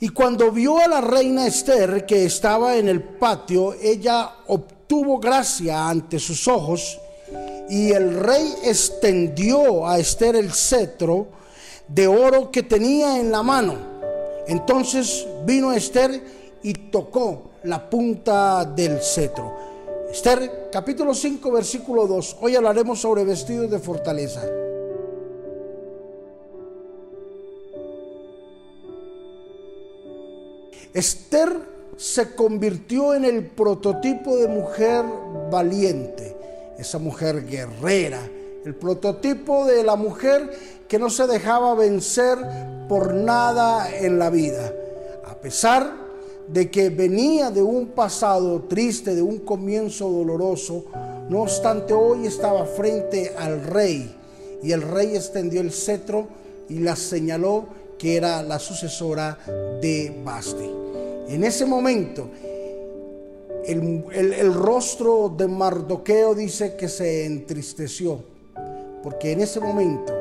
Y cuando vio a la reina Esther que estaba en el patio, ella obtuvo gracia ante sus ojos y el rey extendió a Esther el cetro de oro que tenía en la mano. Entonces vino Esther y tocó la punta del cetro. Esther capítulo 5 versículo 2. Hoy hablaremos sobre vestidos de fortaleza. Esther se convirtió en el prototipo de mujer valiente, esa mujer guerrera, el prototipo de la mujer que no se dejaba vencer por nada en la vida, a pesar de que venía de un pasado triste, de un comienzo doloroso, no obstante hoy estaba frente al rey y el rey extendió el cetro y la señaló que era la sucesora de Basti. En ese momento, el, rostro de Mardoqueo dice que se entristeció, porque en ese momento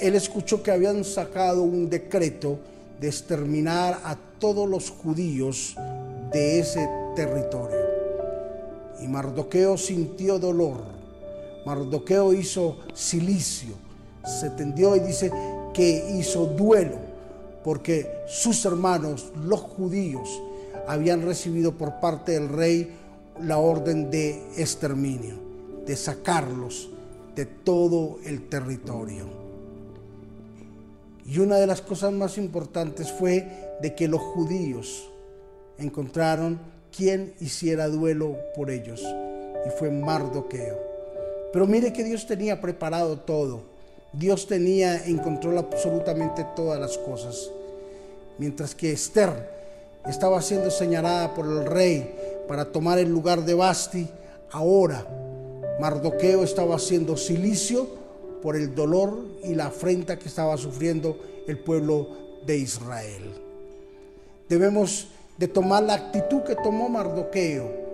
él escuchó que habían sacado un decreto de exterminar a todos los judíos de ese territorio. Y Mardoqueo sintió dolor. Mardoqueo hizo silicio, se tendió y dice que hizo duelo porque sus hermanos, los judíos, habían recibido por parte del rey la orden de exterminio, de sacarlos de todo el territorio. Y una de las cosas más importantes fue de que los judíos encontraron quien hiciera duelo por ellos, y fue Mardoqueo. Pero mire que Dios tenía preparado todo Dios tenía en control absolutamente todas las cosas. Mientras que Esther estaba siendo señalada por el rey para tomar el lugar de Basti, ahora Mardoqueo estaba haciendo silicio por el dolor y la afrenta que estaba sufriendo el pueblo de Israel. Debemos de tomar la actitud que tomó Mardoqueo,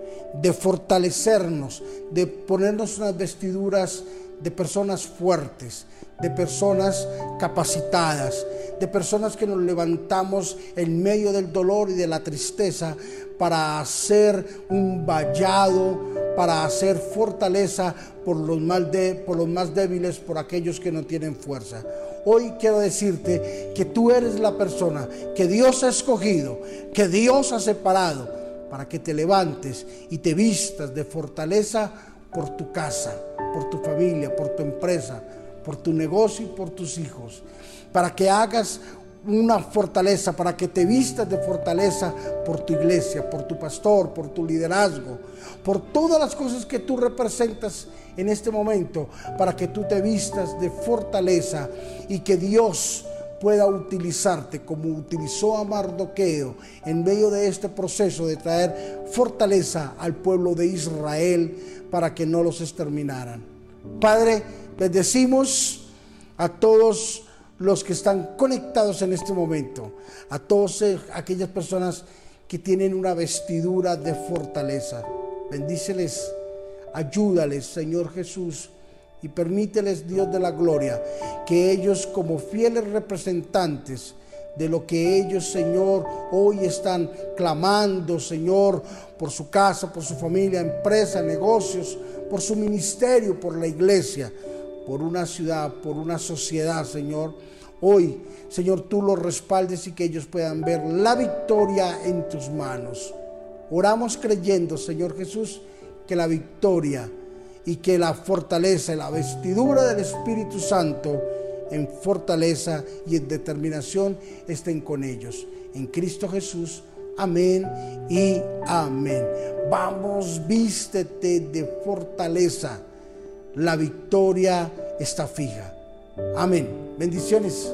de fortalecernos, de ponernos unas vestiduras de personas fuertes, de personas capacitadas, de personas que nos levantamos en medio del dolor y de la tristeza para hacer un vallado, para hacer fortaleza por los, más por los más débiles, por aquellos que no tienen fuerza. Hoy quiero decirte que tú eres la persona que Dios ha escogido, que Dios ha separado para que te levantes y te vistas de fortaleza por tu casa, por tu familia, por tu empresa, por tu negocio y por tus hijos, para que hagas una fortaleza, para que te vistas de fortaleza por tu iglesia, por tu pastor, por tu liderazgo, por todas las cosas que tú representas en este momento, para que tú te vistas de fortaleza y que Dios pueda utilizarte como utilizó a Mardoqueo en medio de este proceso de traer fortaleza al pueblo de Israel para que no los exterminaran. Padre, les decimos a todos los que están conectados en este momento, a todas aquellas personas que tienen una vestidura de fortaleza, bendíceles, ayúdales, Señor Jesús, y permíteles, Dios de la gloria, que ellos como fieles representantes de lo que ellos, Señor, hoy están clamando, Señor, por su casa, por su familia, empresa, negocios, por su ministerio, por la iglesia, por una ciudad, por una sociedad, Señor. Hoy, Señor, tú los respaldes y que ellos puedan ver la victoria en tus manos. Oramos creyendo, Señor Jesús, que la victoria y que la fortaleza y la vestidura del Espíritu Santo en fortaleza y en determinación estén con ellos. En Cristo Jesús. Amén y amén. Vamos, vístete de fortaleza. La victoria está fija. Amén. Bendiciones.